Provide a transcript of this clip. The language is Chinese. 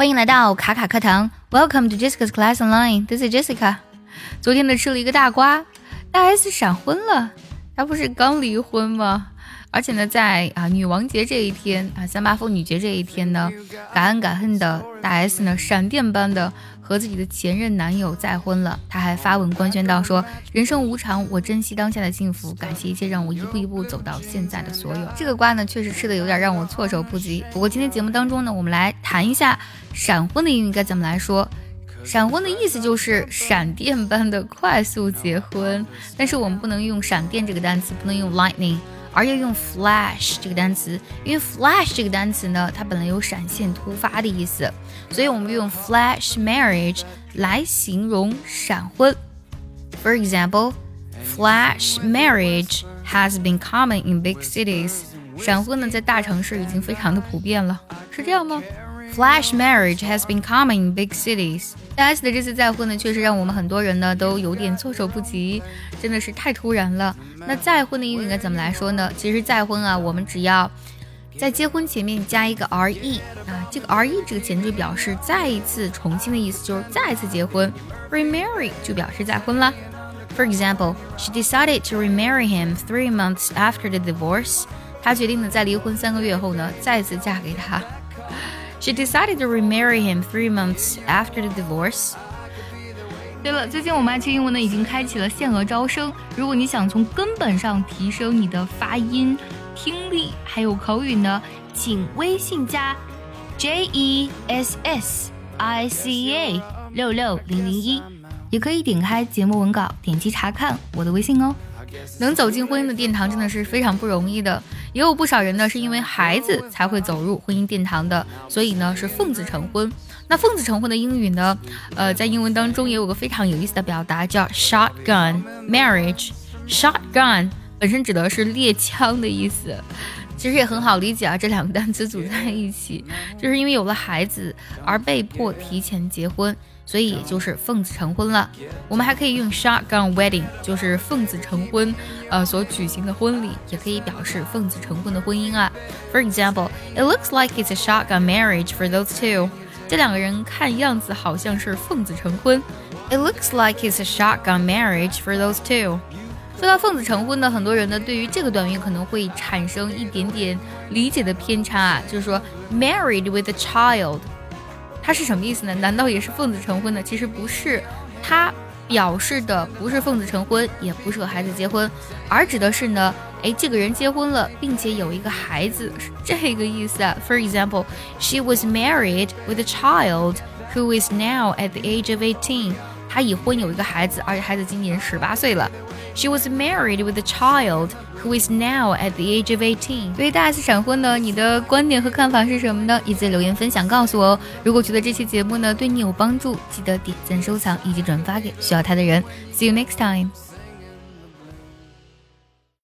欢迎来到卡卡课堂，Welcome to Jessica's Class Online。This is Jessica。昨天呢吃了一个大瓜，大 S 闪婚了。她不是刚离婚吗？而且呢，在啊女王节这一天啊，三八妇女节这一天呢，敢爱敢恨的大 S 呢，闪电般的和自己的前任男友再婚了。她还发文官宣到说：“人生无常，我珍惜当下的幸福，感谢一切让我一步一步走到现在的所有。”这个瓜呢，确实吃的有点让我措手不及。不过今天节目当中呢，我们来谈一下闪婚的英语该怎么来说。闪婚的意思就是闪电般的 快速结婚，但是我们不能用闪电这个单词，不能用 lightning。而要用 flash 这个单词，因为 flash 这个单词呢，它本来有闪现、突发的意思，所以我们用 flash marriage 来形容闪婚。For example, flash marriage has been common in big cities. 闪婚呢，在大城市已经非常的普遍了，是这样吗？Flash marriage has been common in big cities. 大 S 的这次再婚呢，确实让我们很多人呢都有点措手不及，真的是太突然了。那再婚的英语应该怎么来说呢？其实再婚啊，我们只要在结婚前面加一个 re 啊，这个 re 这个前缀表示再一次、重新的意思，就是再次结婚。Remarry 就表示再婚了。For example, she decided to remarry him three months after the divorce. 她决定呢，在离婚三个月后呢，再次嫁给他。She decided to remarry him three months after the divorce. 对了，最近我们爱听英文呢已经开启了限额招生。如果你想从根本上提升你的发音、听力还有口语呢，请微信加 J E S S I C A 六六零零一，也可以点开节目文稿，点击查看我的微信哦。能走进婚姻的殿堂真的是非常不容易的，也有不少人呢是因为孩子才会走入婚姻殿堂的，所以呢是奉子成婚。那奉子成婚的英语呢，呃，在英文当中也有个非常有意思的表达，叫 shotgun marriage。shotgun 本身指的是猎枪的意思，其实也很好理解啊，这两个单词组在一起，就是因为有了孩子而被迫提前结婚。所以就是奉子成婚了。我们还可以用 shotgun wedding，就是奉子成婚，呃，所举行的婚礼，也可以表示奉子成婚的婚姻啊。For example, it looks like it's a shotgun marriage for those two。这两个人看样子好像是奉子成婚。It looks like it's a shotgun marriage for those two。说到奉子成婚呢，很多人呢对于这个短语可能会产生一点点理解的偏差啊，就是说 married with a child。他是什么意思呢？难道也是奉子成婚的？其实不是，他表示的不是奉子成婚，也不是和孩子结婚，而指的是呢，哎，这个人结婚了，并且有一个孩子，是这个意思啊。For example, she was married with a child who is now at the age of eighteen. 她已婚有一个孩子，而且孩子今年十八岁了。She was married with a child who is now at the age of eighteen。对于大 S 闪婚呢，你的观点和看法是什么呢？也在留言分享告诉我哦。如果觉得这期节目呢对你有帮助，记得点赞、收藏以及转发给需要它的人。See you next time.